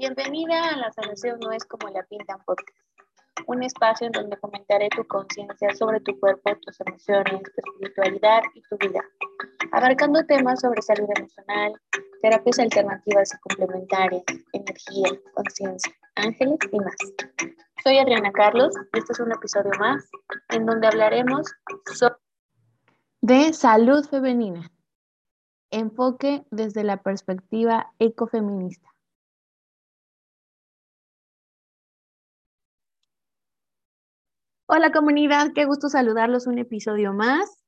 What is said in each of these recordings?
Bienvenida a La Sanación No es como la pintan podcast, un espacio en donde comentaré tu conciencia sobre tu cuerpo, tus emociones, tu espiritualidad y tu vida, abarcando temas sobre salud emocional, terapias alternativas y complementarias, energía, conciencia, ángeles y más. Soy Adriana Carlos y este es un episodio más en donde hablaremos sobre de salud femenina. Enfoque desde la perspectiva ecofeminista. Hola comunidad, qué gusto saludarlos un episodio más.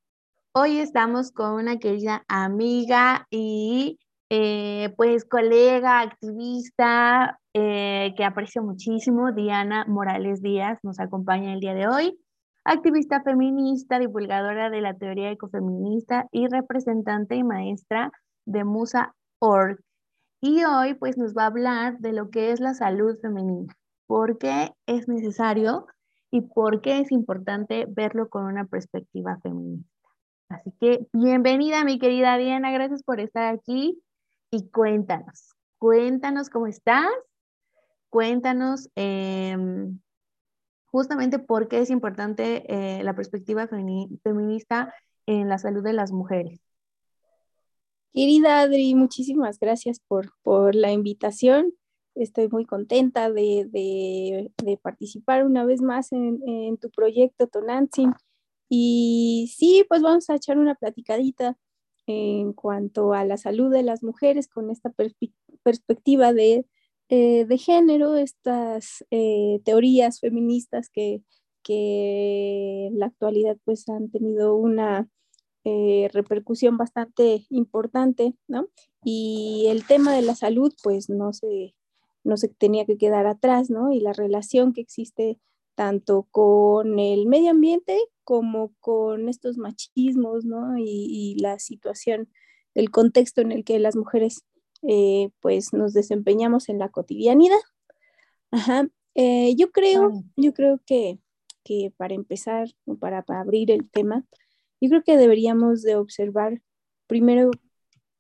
Hoy estamos con una querida amiga y eh, pues colega, activista eh, que aprecio muchísimo, Diana Morales Díaz, nos acompaña el día de hoy activista feminista, divulgadora de la teoría ecofeminista y representante y maestra de Musa Org. Y hoy pues nos va a hablar de lo que es la salud femenina, por qué es necesario y por qué es importante verlo con una perspectiva feminista. Así que bienvenida mi querida Diana, gracias por estar aquí y cuéntanos, cuéntanos cómo estás, cuéntanos em, justamente por qué es importante eh, la perspectiva feminista en la salud de las mujeres. Querida Adri, muchísimas gracias por, por la invitación. Estoy muy contenta de, de, participar una vez más en, tu proyecto Tonantzin. Y sí, pues vamos a echar una platicadita en cuanto a la salud de las mujeres con esta perspectiva de eh, de género, estas eh, teorías feministas que, que, en la actualidad pues han tenido una eh, repercusión bastante importante, ¿no? Y el tema de la salud pues no se, no se tenía que quedar atrás, ¿no? Y la relación que existe tanto con el medio ambiente como con estos machismos, ¿no? Y, y la situación, el contexto en el que las mujeres eh, pues nos desempeñamos en la cotidianidad. Ajá. Eh, yo creo, yo creo que, que para empezar, para, para, abrir el tema, yo creo que deberíamos de observar primero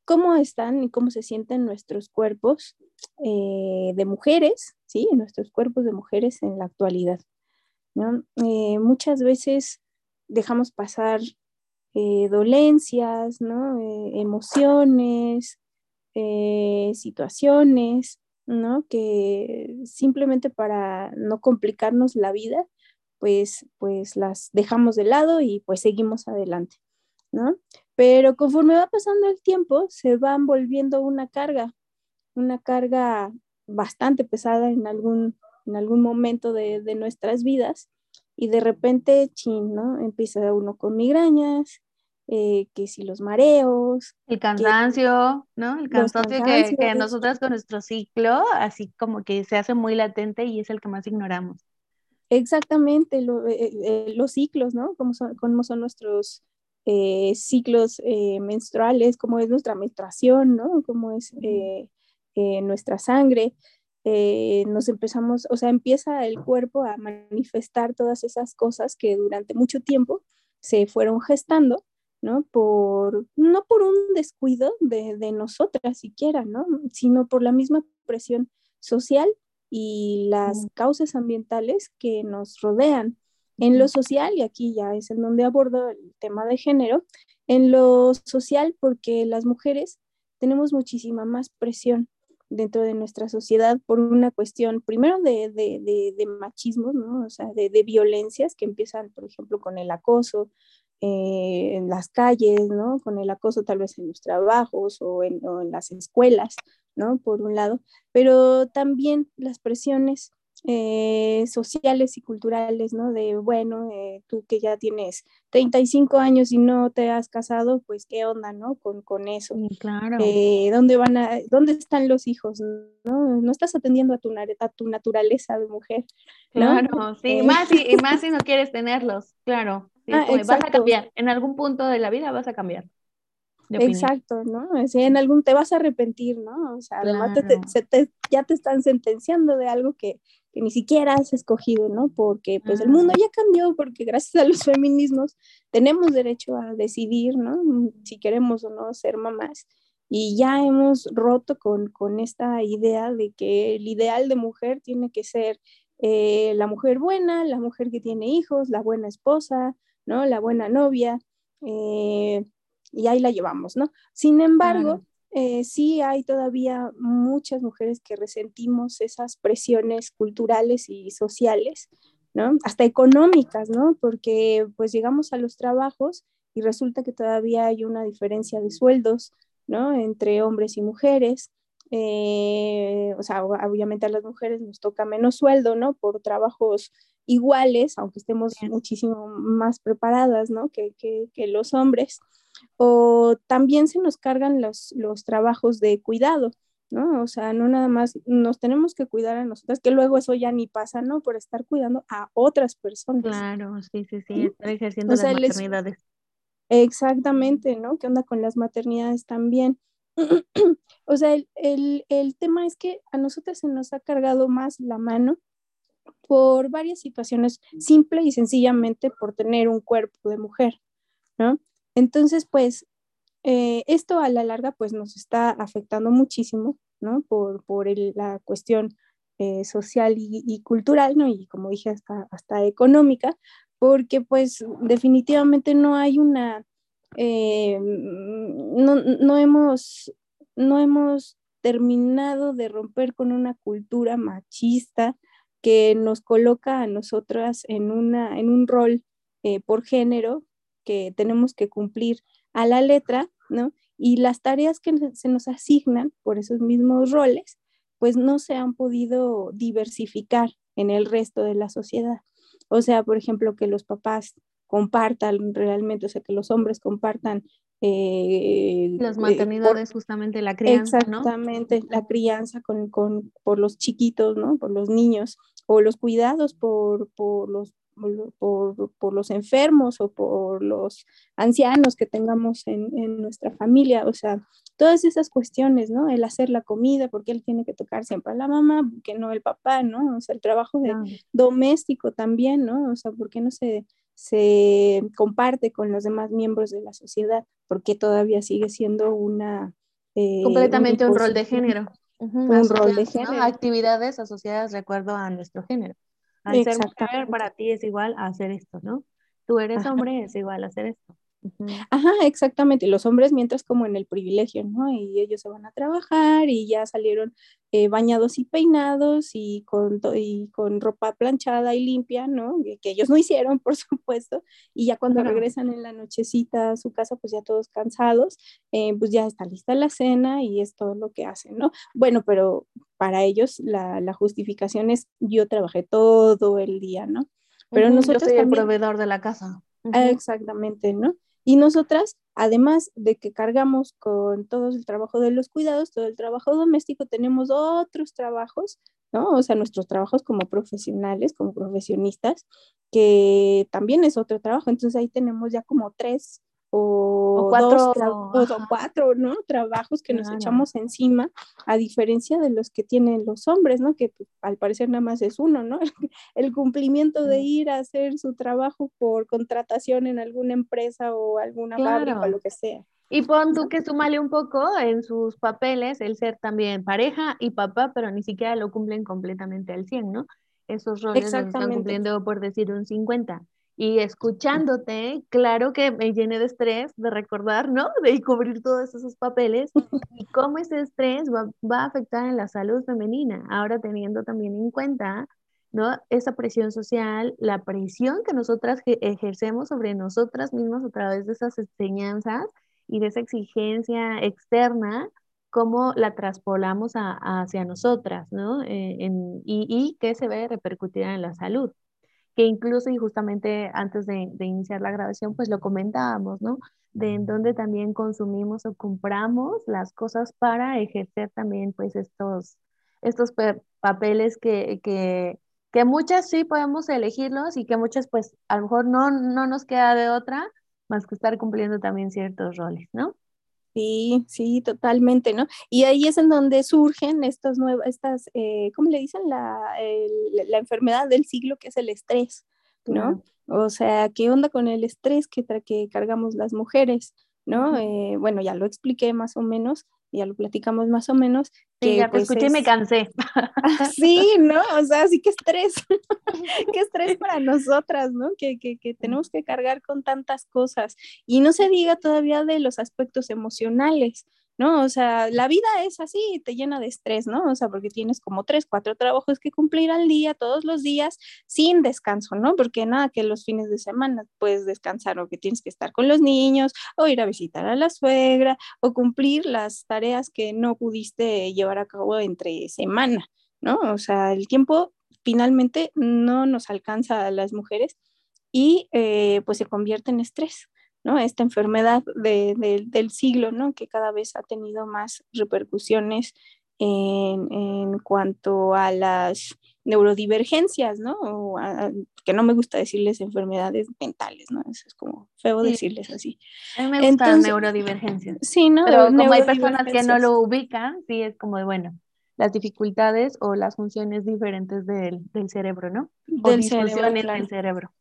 cómo están y cómo se sienten nuestros cuerpos eh, de mujeres, ¿sí? Nuestros cuerpos de mujeres en la actualidad. ¿no? muchas veces dejamos pasar dolencias, ¿no? emociones, eh, situaciones, ¿no? Que simplemente para no complicarnos la vida, pues, pues las dejamos de lado y pues seguimos adelante, ¿no? Pero conforme va pasando el tiempo, se van volviendo una carga, una carga bastante pesada en algún, en algún momento de, de nuestras vidas y de repente, chin, ¿no? Empieza uno con migrañas, eh, que si los mareos. El cansancio, ¿no? El cansancio que, que nosotras con nuestro ciclo, así como que se hace muy latente y es el que más ignoramos. Exactamente, eh, eh, los ciclos, ¿no? Cómo son, cómo son nuestros ciclos menstruales, cómo es nuestra menstruación, ¿no? Cómo es nuestra sangre. nos empezamos, o sea, empieza el cuerpo a manifestar todas esas cosas que durante mucho tiempo se fueron gestando ¿no? Por, no por un descuido de, de nosotras siquiera, ¿no? Sino por la misma presión social y las causas ambientales que nos rodean. En lo social, y aquí ya es en donde abordo el tema de género, en lo social porque las mujeres tenemos muchísima más presión dentro de nuestra sociedad por una cuestión, primero de, de, de, machismo, ¿no? O sea, de, violencias que empiezan, por ejemplo, con el acoso, eh, en las calles, ¿no? Con el acoso tal vez en los trabajos o en, las escuelas, ¿no? Por un lado, pero también las presiones eh, sociales y culturales, ¿no? De, bueno, eh, tú que ya tienes 35 años y no te has casado, pues qué onda, ¿no? Con, con eso. claro. ¿dónde, van a, ¿Dónde están los hijos? ¿no? no estás atendiendo a tu, a tu naturaleza de mujer. Claro, sí, más y, y más si no quieres tenerlos, claro. Ah, vas a cambiar, en algún punto de la vida vas a cambiar. Exacto, ¿no? en algún te vas a arrepentir, ¿no? O sea, además ya te están sentenciando de algo que, que, ni siquiera has escogido, ¿no? Porque pues el mundo ya cambió, porque gracias a los feminismos tenemos derecho a decidir, ¿no? Si queremos o no ser mamás. y ya hemos roto con, con esta idea de que el ideal de mujer tiene que ser eh, la mujer buena, la mujer que tiene hijos, la buena esposa, ¿no? La buena novia, eh, y ahí la llevamos, ¿no? Sin embargo, eh, sí hay todavía muchas mujeres que resentimos esas presiones culturales y sociales, ¿no? Hasta económicas, ¿no? Porque pues llegamos a los trabajos y resulta que todavía hay una diferencia de sueldos, ¿no? Entre hombres y mujeres. Eh, o sea, obviamente a las mujeres nos toca menos sueldo, ¿no? Por trabajos iguales, aunque estemos muchísimo más preparadas, ¿no? Que, que los hombres o también se nos cargan los, los trabajos de cuidado, ¿no? O sea, no nada más nos tenemos que cuidar a nosotras, que luego eso ya ni pasa, ¿no? Por estar cuidando a otras personas. Claro, sí, sí, sí, estar ejerciendo las maternidades. Exactamente, ¿no? ¿Qué onda con las maternidades también? o sea, el, el, el tema es que a nosotras se nos ha cargado más la mano por varias situaciones, simple y sencillamente por tener un cuerpo de mujer, ¿no? Entonces, pues, eh, esto a la larga, pues, nos está afectando muchísimo, ¿no? Por, la cuestión eh, social y, cultural, ¿no? Y como dije, hasta, hasta económica, porque, pues, definitivamente no hay una, eh, no, no, hemos, no hemos terminado de romper con una cultura machista que nos coloca a nosotras en, una, en un rol por género que tenemos que cumplir a la letra, ¿no? Y las tareas que se nos asignan por esos mismos roles, pues no se han podido diversificar en el resto de la sociedad. O sea, por ejemplo, que los papás compartan realmente, o sea, que los hombres compartan eh, las eh, maternidades, justamente la crianza, exactamente, la crianza con, con, por los chiquitos, ¿no? Por los niños, o los cuidados por, por los por, por, los enfermos o por los ancianos que tengamos en, en, nuestra familia, o sea, todas esas cuestiones, ¿no? El hacer la comida, porque él tiene que tocar siempre a la mamá, que no el papá, ¿no? O sea, el trabajo de doméstico también, ¿no? O sea, ¿por qué no se, se comparte con los demás miembros de la sociedad? Porque todavía sigue siendo una... Eh, Completamente un, rol de género. un rol de género. Actividades asociadas de acuerdo a nuestro género. Al ser mujer, para ti es igual a hacer esto, ¿no? Tú eres hombre, es igual a hacer esto. Ajá, exactamente. Los hombres mientras como en el privilegio, ¿no? Y ellos se van a trabajar y ya salieron eh, bañados y peinados y con, y con ropa planchada y limpia, ¿no? Que, ellos no hicieron, por supuesto. Y ya cuando regresan en la nochecita a su casa, pues ya todos cansados, eh, pues ya está lista la cena y es todo lo que hacen, ¿no? Bueno, pero para ellos la, la justificación es yo trabajé todo el día, ¿no? Pero nosotros yo soy el proveedor de la casa. Exactamente, ¿no? Y nosotras, además de que cargamos con todo el trabajo de los cuidados, todo el trabajo doméstico, tenemos otros trabajos, ¿no? O sea, nuestros trabajos como profesionales, como profesionistas, que también es otro trabajo. Entonces ahí tenemos ya como tres o, cuatro, dos, o cuatro ¿no? trabajos que nos echamos encima, a diferencia de los que tienen los hombres, ¿no? que pues, al parecer nada más es uno, ¿no? el cumplimiento de ir a hacer su trabajo por contratación en alguna empresa o alguna fábrica o lo que sea. Y pon tú que súmale un poco en sus papeles el ser también pareja y papá, pero ni siquiera lo cumplen completamente al 100, ¿no? Esos roles los están cumpliendo por decir un 50 y escuchándote, claro que me llené de estrés de recordar, ¿no? De cubrir todos esos papeles y cómo ese estrés va, a afectar en la salud femenina. Ahora teniendo también en cuenta, ¿no? Esa presión social, la presión que nosotras ejercemos sobre nosotras mismas a través de esas enseñanzas y de esa exigencia externa, cómo la traspolamos hacia nosotras, ¿no? Eh, y, y que se ve repercutida en la salud que incluso y justamente antes de, iniciar la grabación, pues lo comentábamos, ¿no? De en dónde también consumimos o compramos las cosas para ejercer también pues estos, estos papeles que, que, que muchas sí podemos elegirlos y que muchas pues a lo mejor no, no nos queda de otra más que estar cumpliendo también ciertos roles, ¿no? Sí, sí, totalmente, ¿no? Y ahí es en donde surgen estas nuevas, estas, eh, ¿cómo le dicen? La, la, enfermedad del siglo que es el estrés, ¿no? O sea, ¿qué onda con el estrés que, que cargamos las mujeres, ¿no? Eh, bueno, ya lo expliqué más o menos, ya lo platicamos más o menos. Sí, ya te pues, escuché y me cansé. sí, ¿no? O sea, sí que estrés, qué estrés para nosotras, ¿no? Que, que, que tenemos que cargar con tantas cosas. Y no se diga todavía de los aspectos emocionales. ¿No? O sea, la vida es así, te llena de estrés, ¿no? O sea, porque tienes como tres, cuatro trabajos que cumplir al día, todos los días, sin descanso, ¿no? Porque nada, que los fines de semana puedes descansar o que tienes que estar con los niños o ir a visitar a la suegra o cumplir las tareas que no pudiste llevar a cabo entre semana, ¿no? O sea, el tiempo finalmente no nos alcanza a las mujeres y eh, pues se convierte en estrés. ¿No? Esta enfermedad del siglo, ¿no? Que cada vez ha tenido más repercusiones en, cuanto a las neurodivergencias, ¿no? que no me gusta decirles enfermedades mentales, ¿no? Eso es como feo decirles así. A mí me gustan neurodivergencias. Sí, ¿no? Pero como hay personas que no lo ubican, sí es como de, bueno, las dificultades o las funciones diferentes del, cerebro, ¿no? del cerebro, del cerebro.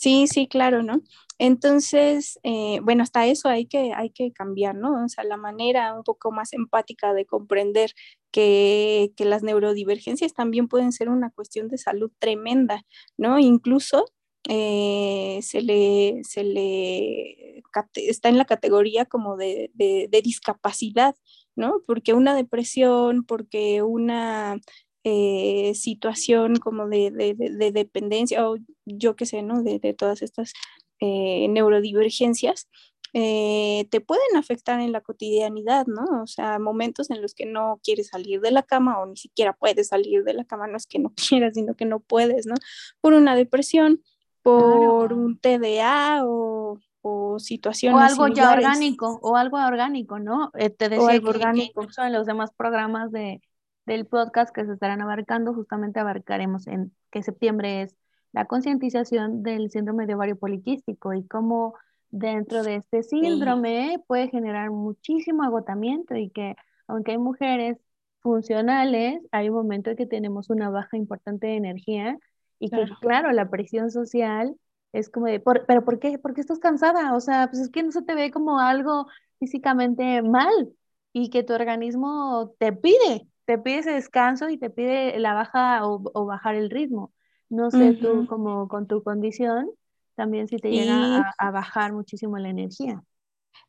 Sí, sí, claro, ¿no? Entonces, eh, bueno, hasta eso hay que, hay que cambiar, ¿no? O sea, la manera un poco más empática de comprender que, las neurodivergencias también pueden ser una cuestión de salud tremenda, ¿no? Incluso eh, se le, se le está en la categoría como de, de discapacidad, ¿no? Porque una depresión, porque una eh, situación como de, dependencia o yo qué sé, ¿no? De, todas estas eh, neurodivergencias, eh, te pueden afectar en la cotidianidad, ¿no? O sea, momentos en los que no quieres salir de la cama o ni siquiera puedes salir de la cama, no es que no quieras, sino que no puedes, ¿no? Por una depresión, por un TDA o, o situaciones. O algo ya orgánico, o algo orgánico, ¿no? te decía algo orgánico. en los demás programas de, del podcast que se estarán abarcando, justamente abarcaremos en que septiembre es la concientización del síndrome de ovario poliquístico y cómo dentro de este síndrome puede generar muchísimo agotamiento y que aunque hay mujeres funcionales, hay un momento en que tenemos una baja importante de energía y que claro, la presión social es como de, pero ¿por qué? ¿por qué estás cansada? O sea, pues es que no se te ve como algo físicamente mal y que tu organismo te pide te pide ese descanso y te pide la baja o, bajar el ritmo. No sé tú como con tu condición, también si te llega a, bajar muchísimo la energía.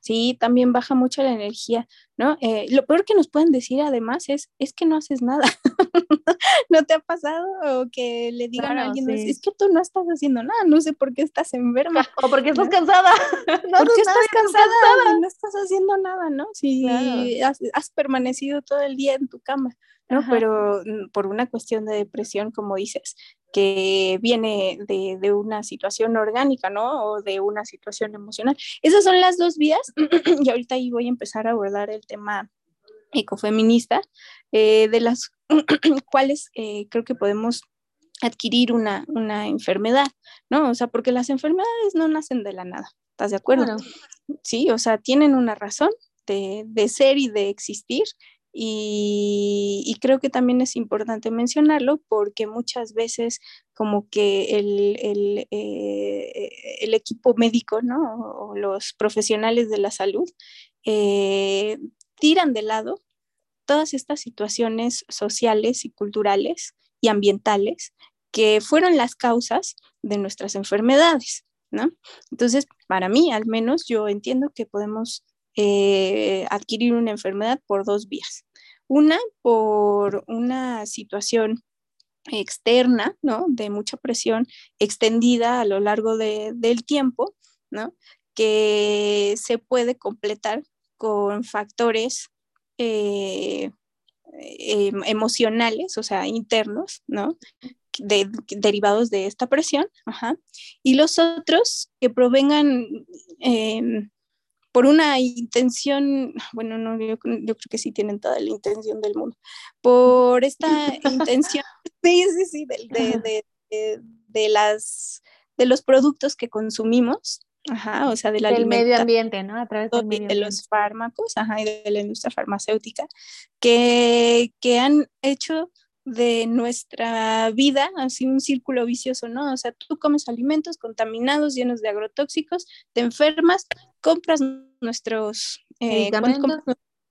Sí, también baja mucho la energía, ¿no? Eh, lo peor que nos pueden decir además es, es que no haces nada. ¿No te ha pasado? O que le digan a alguien, es que tú no estás haciendo nada, no sé por qué estás enferma. O porque estás cansada. no, ¿Por qué estás cansada? No estás haciendo nada, ¿no? Si has, permanecido todo el día en tu cama, ¿no? Pero mm, por una cuestión de depresión, como dices, que viene de, de, una situación orgánica, ¿no? O de una situación emocional. Esas son las dos vías y ahorita ahí voy a empezar a abordar el tema ecofeminista, eh, de las cuales eh, creo que podemos adquirir una, una, enfermedad, ¿no? O sea, porque las enfermedades no nacen de la nada, ¿estás de acuerdo? Sí, o sea, tienen una razón de, de ser y de existir y, creo que también es importante mencionarlo porque muchas veces como que el, el, eh, el equipo médico, ¿no? O los profesionales de la salud eh, tiran de lado todas estas situaciones sociales y culturales y ambientales que fueron las causas de nuestras enfermedades, ¿no? Entonces, para mí, al menos, yo entiendo que podemos eh, adquirir una enfermedad por dos vías. Una, por una situación externa, ¿no? De mucha presión extendida a lo largo del tiempo, ¿no? Que se puede completar con factores eh, em, emocionales, o sea, internos, ¿no? derivados de esta presión, y los otros que provengan em, por una intención, bueno, no, yo, creo que sí tienen toda la intención del mundo, por esta intención, sí, sí, sí, de, de, las, de los productos que consumimos, Ajá, o sea, de del medio ambiente, ¿no? A través del medio de los fármacos, ajá, y de la industria farmacéutica, que, que han hecho de nuestra vida así un círculo vicioso, ¿no? O sea, tú comes alimentos contaminados, llenos de agrotóxicos, te enfermas, compras nuestros eh,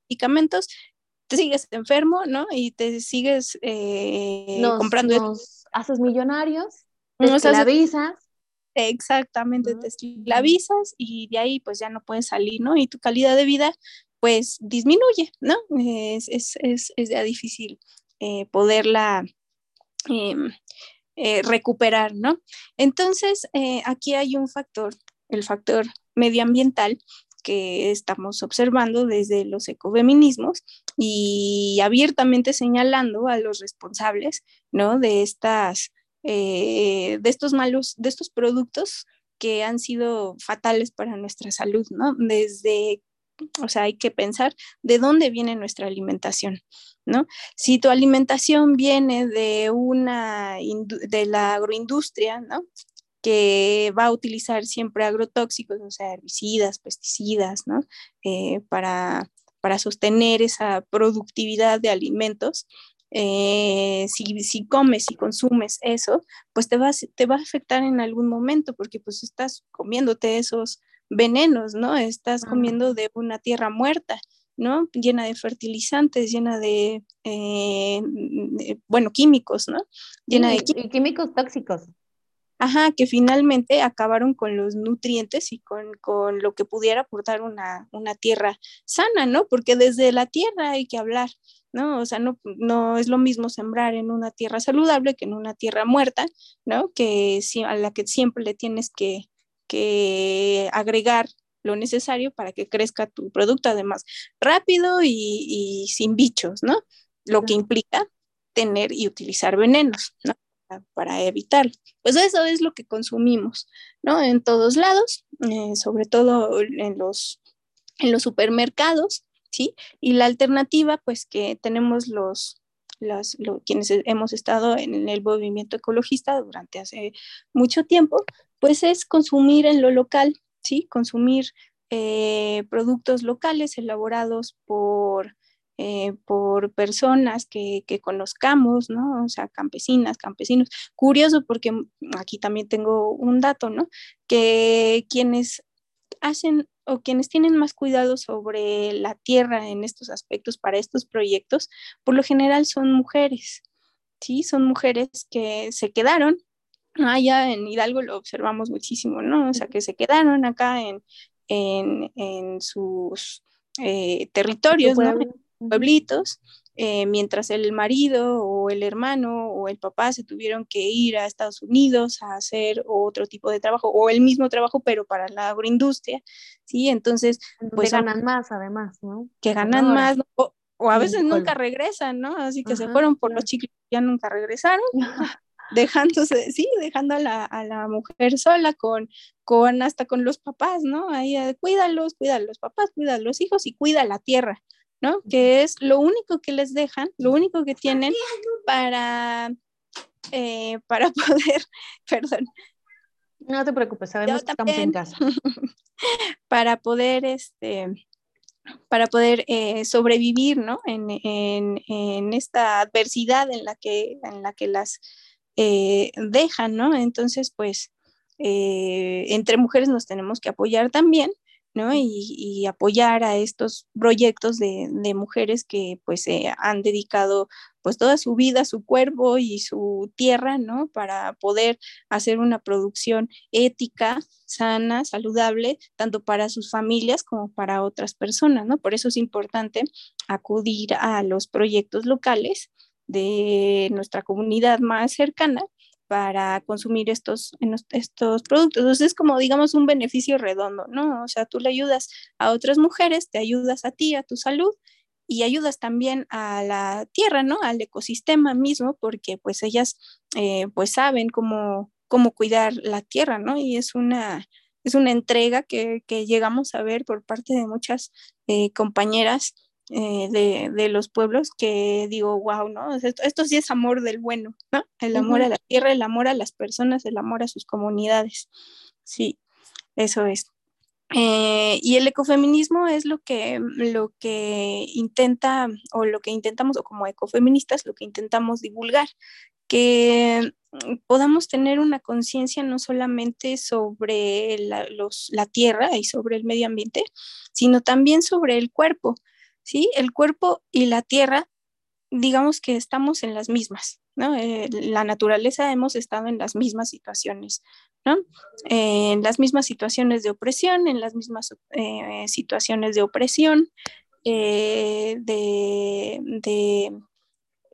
medicamentos, te sigues enfermo, ¿no? Y te sigues eh, comprando. Nos haces millonarios, te esclavizas. Exactamente, te esclavizas y de ahí pues ya no puedes salir, ¿no? Y tu calidad de vida pues disminuye, ¿no? Es, es, es, es ya difícil eh, poderla em, eh, recuperar, ¿no? Entonces, aquí hay un factor, el factor medioambiental, que estamos observando desde los ecofeminismos y abiertamente señalando a los responsables, ¿no? De estas, eh, de estos malos, de estos productos que han sido fatales para nuestra salud, ¿no? Desde o sea, hay que pensar de dónde viene nuestra alimentación, ¿no? Si tu alimentación viene de una de la agroindustria, ¿no? que va a utilizar siempre agrotóxicos, o sea, herbicidas, pesticidas, ¿no? Eh, para, para, sostener esa productividad de alimentos. Eh, si, si, comes y consumes eso, pues te, vas, te va a afectar en algún momento porque pues estás comiéndote esos venenos, ¿no? Estás comiendo de una tierra muerta, ¿no? Llena de fertilizantes, llena de, eh, bueno, químicos, ¿no? Llena de químicos tóxicos. Ajá, que finalmente acabaron con los nutrientes y con, lo que pudiera aportar una, tierra sana, ¿no? Porque desde la tierra hay que hablar, ¿no? O sea, no, no es lo mismo sembrar en una tierra saludable que en una tierra muerta, ¿no? Que a la que siempre le tienes que, agregar lo necesario para que crezca tu producto, además, rápido y, y sin bichos, ¿no? Lo que implica tener y utilizar venenos, ¿no? para evitar. Pues eso es lo que consumimos, ¿no? En todos lados, eh, sobre todo en los, en los supermercados, ¿sí? Y la alternativa, pues que tenemos los, los, quienes hemos estado en el movimiento ecologista durante hace mucho tiempo, pues es consumir en lo local, ¿sí? Consumir eh, productos locales elaborados por eh, por personas que, conozcamos, ¿no? O sea, campesinas, campesinos. Curioso porque aquí también tengo un dato, ¿no? Que quienes hacen o quienes tienen más cuidado sobre la tierra en estos aspectos para estos proyectos, por lo general son mujeres, ¿sí? Son mujeres que se quedaron, allá en Hidalgo lo observamos muchísimo, ¿no? O sea, que se quedaron acá en, en, sus eh, territorios, ¿no? pueblitos, eh, mientras el marido o el hermano o el papá se tuvieron que ir a Estados Unidos a hacer otro tipo de trabajo o el mismo trabajo pero para la agroindustria, ¿sí? Entonces, pues... ganan más además, ¿no? Que ganan más, o, a veces nunca regresan, ¿no? Así que se fueron por los chicos ya nunca regresaron. Dejándose, sí, dejando a la, a la, mujer sola con, con, hasta con los papás, ¿no? Ahí, cuídalos, cuida a los papás, cuida a los hijos y cuida la tierra, ¿no? Que es lo único que les dejan, lo único que tienen para, eh, para poder, perdón. No te preocupes, sabemos que estamos en casa. para poder, este, para poder eh, sobrevivir, ¿no? En, en, en, esta adversidad en la que, en la que las eh, dejan, ¿no? Entonces, pues, entre mujeres nos tenemos que apoyar también ¿no? Y, apoyar a estos proyectos de, mujeres que pues han dedicado pues toda su vida, su cuerpo y su tierra, ¿no? Para poder hacer una producción ética, sana, saludable, tanto para sus familias como para otras personas, ¿no? Por eso es importante acudir a los proyectos locales de nuestra comunidad más cercana para consumir estos, estos productos. Entonces es como, digamos, un beneficio redondo, ¿no? O sea, tú le ayudas a otras mujeres, te ayudas a ti, a tu salud y ayudas también a la tierra, ¿no? Al ecosistema mismo, porque pues ellas eh, pues saben cómo, cómo cuidar la tierra, ¿no? Y es una, es una entrega que, que llegamos a ver por parte de muchas eh, compañeras eh, de, de, los pueblos que digo, wow, ¿no? Esto, sí es amor del bueno, ¿no? El amor a la tierra, el amor a las personas, el amor a sus comunidades. Sí, eso es. Eh, y el ecofeminismo es lo que, lo que intenta, o lo que intentamos, o como ecofeministas, lo que intentamos divulgar, que podamos tener una conciencia no solamente sobre la, los, la tierra y sobre el medio ambiente, sino también sobre el cuerpo, ¿sí? El cuerpo y la tierra, digamos que estamos en las mismas, ¿no? Eh, la naturaleza hemos estado en las mismas situaciones, ¿no? en las mismas situaciones de opresión, en las mismas eh, situaciones de opresión, de, de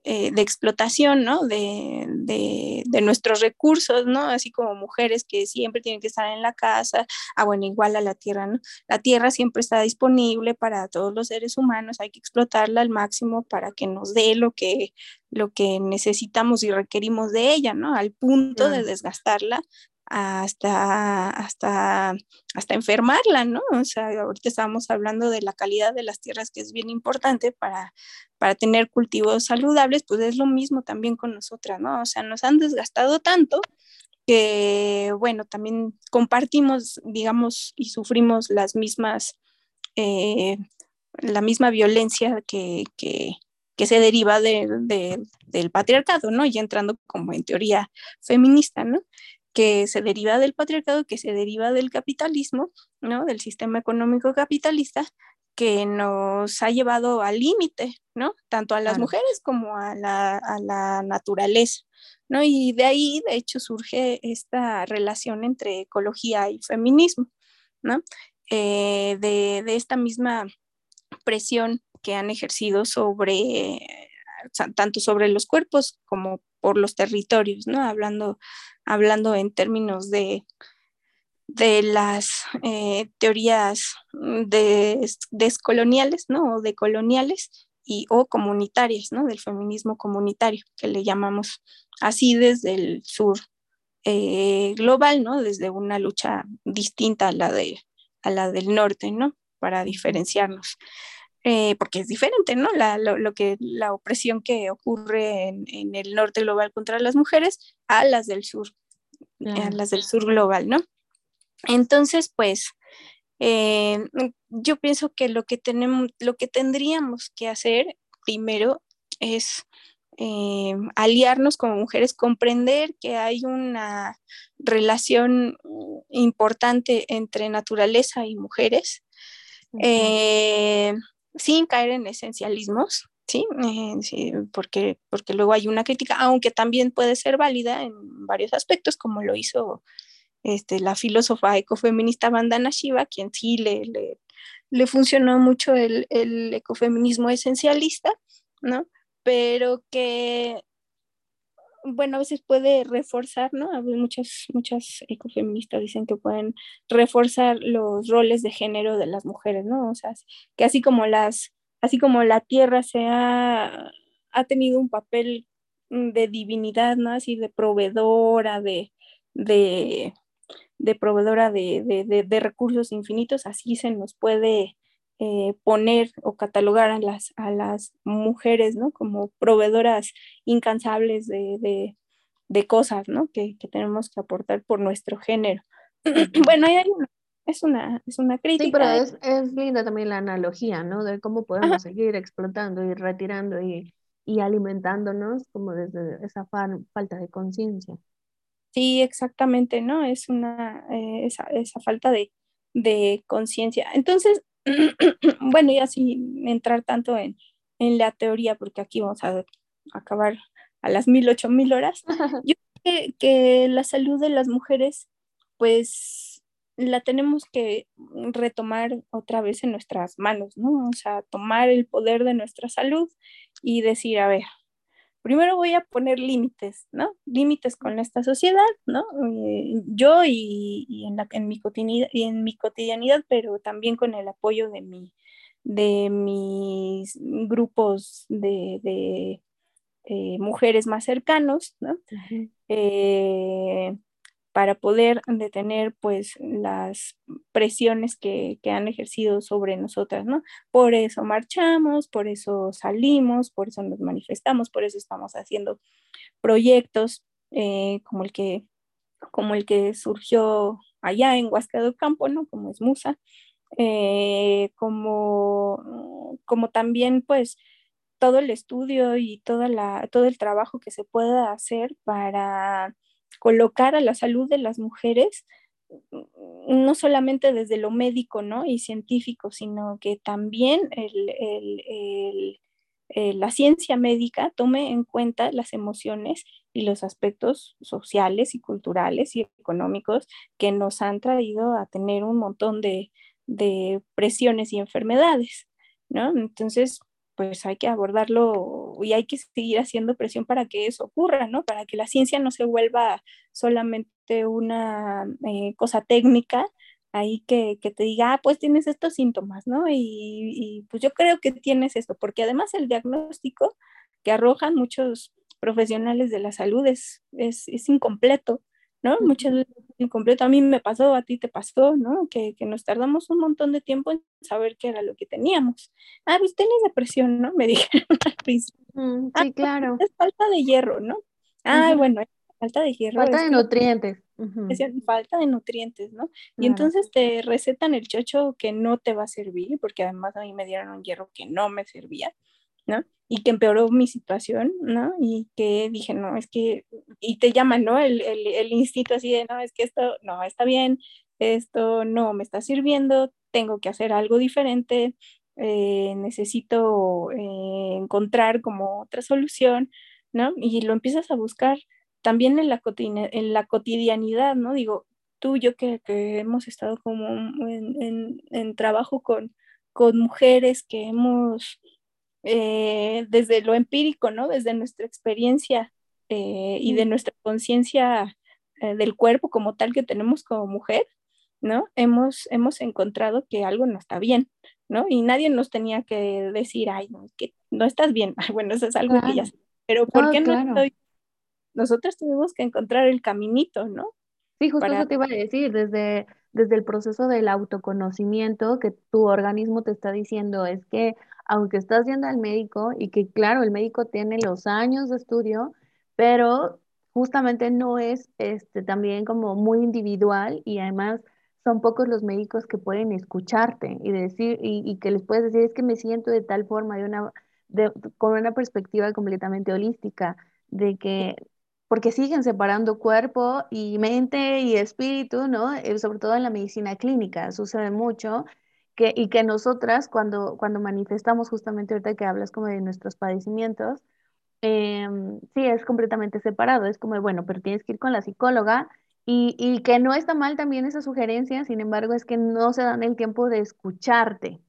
eh, de explotación, ¿no? De, de, nuestros recursos, ¿no? Así como mujeres que siempre tienen que estar en la casa, ah, bueno, igual a la tierra, ¿no? La tierra siempre está disponible para todos los seres humanos, hay que explotarla al máximo para que nos dé lo que, lo que necesitamos y requerimos de ella, ¿no? Al punto de desgastarla hasta, hasta, hasta enfermarla, ¿no? O sea, ahorita estábamos hablando de la calidad de las tierras, que es bien importante para, para tener cultivos saludables, pues es lo mismo también con nosotras, ¿no? O sea, nos han desgastado tanto que, bueno, también compartimos, digamos, y sufrimos las mismas, eh, la misma violencia que, que, se deriva de, de, del patriarcado, ¿no? Y entrando como en teoría feminista, ¿no? Que se deriva del patriarcado, que se deriva del capitalismo, ¿no? Del sistema económico capitalista, que nos ha llevado al límite, ¿no? Tanto a las mujeres como a la, a la, naturaleza, ¿no? Y de ahí, de hecho, surge esta relación entre ecología y feminismo, ¿no? Eh, de, de, esta misma presión que han ejercido sobre, tanto sobre los cuerpos como por los territorios, ¿no? Hablando hablando en términos de, de las eh, teorías de, descoloniales, ¿no? O decoloniales y o comunitarias, ¿no? Del feminismo comunitario, que le llamamos así desde el sur eh, global, ¿no? Desde una lucha distinta a la, de, a la del norte, ¿no? Para diferenciarnos. Eh, porque es diferente, ¿no? La, lo, que, la opresión que ocurre en, en, el norte global contra las mujeres a las del sur, a las del sur global, ¿no? Entonces, pues, eh, yo pienso que lo que tenemos, lo que tendríamos que hacer primero es eh, aliarnos como mujeres, comprender que hay una relación importante entre naturaleza y mujeres, sin caer en esencialismos, eh, ¿sí? porque, porque luego hay una crítica, aunque también puede ser válida en varios aspectos, como lo hizo este, la filósofa ecofeminista Vandana Shiva, quien sí le, le, le funcionó mucho el, el, ecofeminismo esencialista, ¿no? Pero que, bueno, a veces puede reforzar, ¿no? Muchas, muchas ecofeministas dicen que pueden reforzar los roles de género de las mujeres, ¿no? O sea, que así como las así como la tierra se ha, tenido un papel mm, de divinidad, ¿no? Así de proveedora, de, de, proveedora de, recursos infinitos, así se nos puede eh, poner o catalogar a las, a las mujeres, ¿no? Como proveedoras incansables de, cosas, ¿no? Que, que, tenemos que aportar por nuestro género. bueno, hay una es una, es una crítica. Sí, pero es, es linda también la analogía, ¿no? De cómo podemos seguir explotando y retirando y, y alimentándonos como desde esa falta de conciencia. Sí, exactamente, ¿no? Es una, eh, esa, esa, falta de, de conciencia. Entonces, bueno, y así entrar tanto en, en, la teoría, porque aquí vamos a acabar a las mil, ocho mil horas. Yo creo que, que la salud de las mujeres, pues la tenemos que retomar otra vez en nuestras manos, ¿no? O sea, tomar el poder de nuestra salud y decir, a ver, primero voy a poner límites, ¿no? Límites con esta sociedad, ¿no? Eh, yo y, en, la, en, mi cotidianidad, en mi cotidianidad, pero también con el apoyo de, mi, de mis grupos de, de eh, mujeres más cercanos, ¿no? Para poder detener pues las presiones que, han ejercido sobre nosotras, ¿no? Por eso marchamos, por eso salimos, por eso nos manifestamos, por eso estamos haciendo proyectos eh, como, el que, como el que surgió allá en Huasca del Campo, ¿no? Como es Musa, eh, como, como también pues todo el estudio y toda la, todo el trabajo que se pueda hacer para colocar a la salud de las mujeres no solamente desde lo médico ¿no? y científico, sino que también el, la ciencia médica tome en cuenta las emociones y los aspectos sociales y culturales y económicos que nos han traído a tener un montón de, de presiones y enfermedades, ¿no? Entonces, pues hay que abordarlo y hay que seguir haciendo presión para que eso ocurra, ¿no? Para que la ciencia no se vuelva solamente una eh, cosa técnica, ahí que, te diga, ah, pues tienes estos síntomas, ¿no? Y, pues yo creo que tienes esto, porque además el diagnóstico que arrojan muchos profesionales de la salud es, es, es incompleto, ¿no? Muchas veces incompleto. A mí me pasó, a ti te pasó, ¿no? Que, que, nos tardamos un montón de tiempo en saber qué era lo que teníamos. Ah, pues tienes depresión, ¿no? Me dijeron al principio. Mm, ah, sí, claro. Es falta de hierro, ¿no? Ah, bueno, falta de hierro. Falta de nutrientes. Falta de nutrientes, ¿no? Y entonces te recetan el chocho que no te va a servir, porque además a mí me dieron un hierro que no me servía, ¿no? Y que empeoró mi situación, ¿no? Y que dije, no, es que, y te llaman, ¿no? El, el, el instinto así de, no, es que esto no está bien, esto no me está sirviendo, tengo que hacer algo diferente, eh, necesito eh, encontrar como otra solución, ¿no? Y lo empiezas a buscar también en la, en la cotidianidad, ¿no? Digo, tú yo que, hemos estado como en, trabajo con, con, mujeres que hemos, eh, desde lo empírico, ¿no? Desde nuestra experiencia eh, y de nuestra conciencia eh, del cuerpo como tal que tenemos como mujer, ¿no? Hemos, hemos encontrado que algo no está bien, ¿no? Y nadie nos tenía que decir, ay, no, que no estás bien. bueno, eso es algo que ya sé. Pero ¿por qué no estoy nosotros tuvimos que encontrar el caminito, ¿no? Sí, justo eso te iba a decir, desde, desde el proceso del autoconocimiento que tu organismo te está diciendo, es que aunque estás yendo al médico y que claro, el médico tiene los años de estudio, pero justamente no es este, también como muy individual y además son pocos los médicos que pueden escucharte y decir y, y que les puedes decir es que me siento de tal forma de una de, con una perspectiva completamente holística de que porque siguen separando cuerpo y mente y espíritu, ¿no? Eh, sobre todo en la medicina clínica, sucede mucho. Que, y que nosotras cuando, cuando manifestamos justamente ahorita que hablas como de nuestros padecimientos, em, sí, es completamente separado, es como, bueno, pero tienes que ir con la psicóloga y, y, que no está mal también esa sugerencia, sin embargo, es que no se dan el tiempo de escucharte,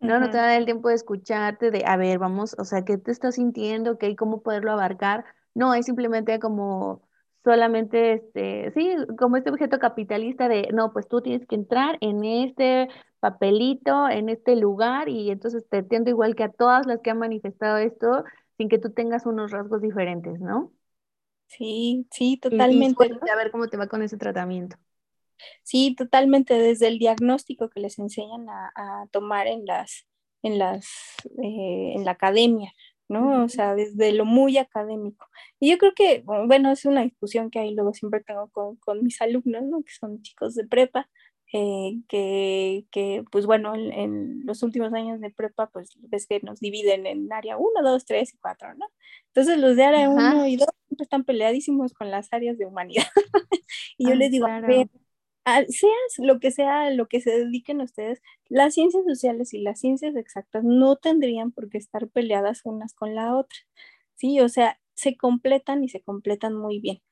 ¿no? No te dan el tiempo de escucharte, de, a ver, vamos, o sea, ¿qué te estás sintiendo? ¿Qué, ¿Cómo poderlo abarcar? No, es simplemente como solamente, este, sí, como este objeto capitalista de, no, pues tú tienes que entrar en este papelito, en este lugar, y entonces te atiendo igual que a todas las que han manifestado esto, sin que tú tengas unos rasgos diferentes, ¿no? Sí, sí, totalmente. Y, a ver cómo te va con ese tratamiento. Sí, totalmente, desde el diagnóstico que les enseñan a, tomar en las, en las, eh, en la academia, ¿no? O sea, desde lo muy académico. Y yo creo que, bueno, es una discusión que ahí luego siempre tengo con, con mis alumnos, ¿no? Que son chicos de prepa, eh, que, que, pues bueno, en, los últimos años de prepa, pues ves que nos dividen en área 1, 2, 3 y 4, ¿no? Entonces los de área 1 y 2 siempre están peleadísimos con las áreas de humanidad. y yo les digo, claro seas lo que sea, lo que se dediquen ustedes, las ciencias sociales y las ciencias exactas no tendrían por qué estar peleadas unas con la otra, ¿sí? O sea, se completan y se completan muy bien.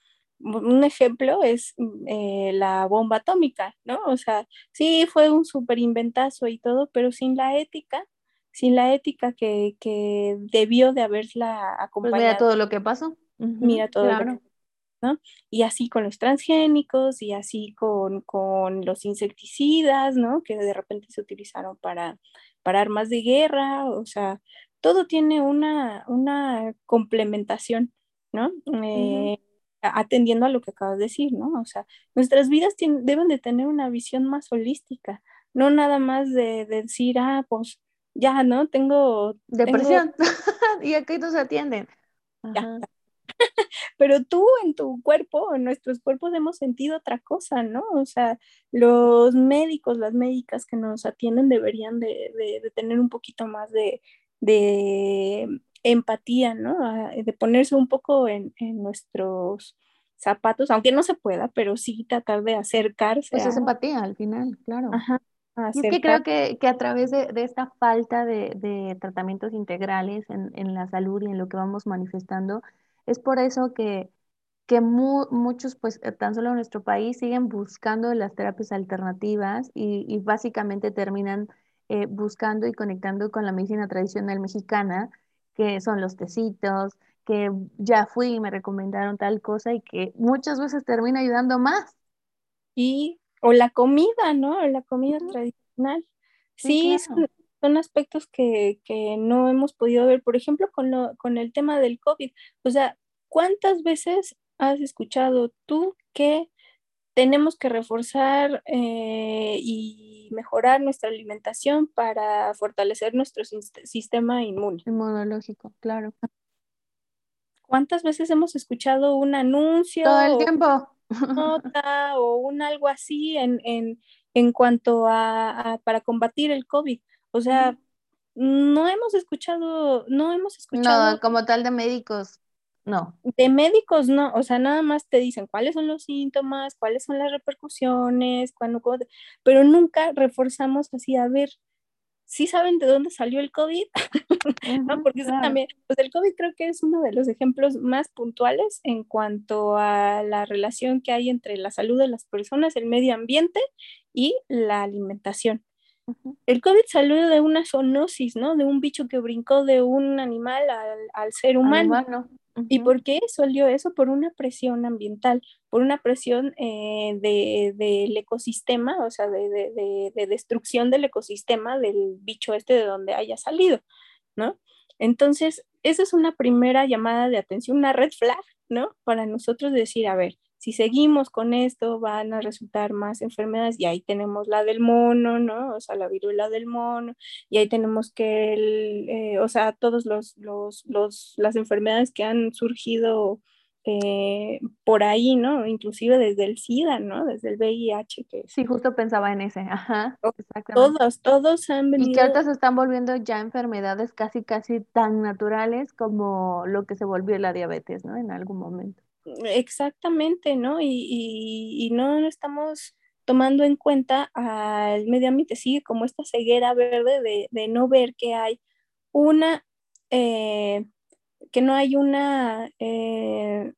Un ejemplo es mm, eh, la bomba atómica, ¿no? O sea, sí, fue un súper inventazo y todo, pero sin la ética, sin la ética que, que debió de haberla acompañado. Pues mira todo lo que pasó. mira todo lo que y así con los transgénicos y así con, los insecticidas, ¿no? Que de repente se utilizaron para, para armas de guerra, o sea, todo tiene una, una complementación, ¿no? Eh, atendiendo a lo que acabas de decir, ¿no? O sea, nuestras vidas deben de tener una visión más holística, no nada más de, decir, ah, pues ya, ¿no? Tengo... Depresión. y aquí se atienden. Ya, pero tú en tu cuerpo, en nuestros cuerpos hemos sentido otra cosa, ¿no? O sea, los médicos, las médicas que nos atienden deberían de, tener un poquito más de, empatía, ¿no? De ponerse un poco en, nuestros zapatos, aunque no se pueda, pero sí tratar de acercarse. Pues es empatía al final, claro. Y es que creo que, que a través de, de esta falta de, de tratamientos integrales en, en, la salud y en lo que vamos manifestando, es por eso que, que muchos, pues eh, tan solo en nuestro país, siguen buscando las terapias alternativas y, y básicamente terminan eh, buscando y conectando con la medicina tradicional mexicana, que son los tecitos, que ya fui y me recomendaron tal cosa y que muchas veces termina ayudando más. Y, o la comida, ¿no? La comida tradicional. Sí, son, aspectos que, que, no hemos podido ver. Por ejemplo, con, lo, con el tema del COVID. O sea, ¿cuántas veces has escuchado tú que tenemos que reforzar eh, y mejorar nuestra alimentación para fortalecer nuestro sistema inmune. Inmunológico, claro. ¿Cuántas veces hemos escuchado un anuncio? Todo el tiempo. Nota o un algo así en, en, en cuanto a, a, para combatir el COVID. O sea, no hemos escuchado, no hemos escuchado. No, como tal de médicos, no. De médicos no, o sea, nada más te dicen cuáles son los síntomas, cuáles son las repercusiones, cuándo, pero nunca reforzamos así a ver sí saben de dónde salió el COVID, ¿no? Porque eso también, pues el COVID creo que es uno de los ejemplos más puntuales en cuanto a la relación que hay entre la salud de las personas, el medio ambiente y la alimentación. El COVID salió de una zoonosis, ¿no? De un bicho que brincó de un animal al, al ser humano. ¿Y por qué salió eso? Por una presión ambiental, por una presión eh, del de, ecosistema, o sea, de, de, destrucción del ecosistema del bicho este de donde haya salido, ¿no? Entonces, esa es una primera llamada de atención, una red flag, ¿no? Para nosotros decir, a ver, si seguimos con esto van a resultar más enfermedades y ahí tenemos la del mono, ¿no? O sea, la viruela del mono y ahí tenemos que, el, eh, o sea, todos los, los, los, las enfermedades que han surgido eh, por ahí, ¿no? Inclusive desde el SIDA, ¿no? Desde el VIH. Que sí, justo pensaba en ese, ajá. Todos, todos han venido. Y que ahorita se están volviendo ya enfermedades casi, casi tan naturales como lo que se volvió la diabetes, ¿no? En algún momento. Exactamente, ¿no? Y, y, no estamos tomando en cuenta al medio ambiente, sigue como esta ceguera verde de, de no ver que hay una, eh, que no hay una eh,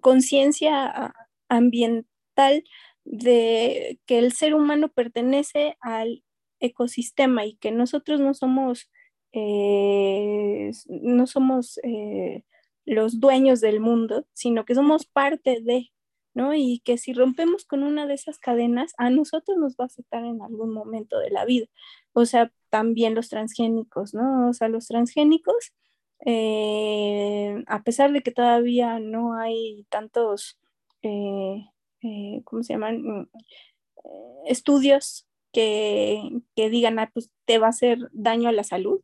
conciencia ambiental de que el ser humano pertenece al ecosistema y que nosotros no somos, eh, no somos los dueños del mundo, sino que somos parte de, ¿no? Y que si rompemos con una de esas cadenas, a nosotros nos va a afectar en algún momento de la vida. O sea, también los transgénicos, ¿no? O sea, los transgénicos, eh, a pesar de que todavía no hay tantos, eh, eh, ¿cómo se llaman? Estudios que, que digan, ah, pues te va a hacer daño a la salud,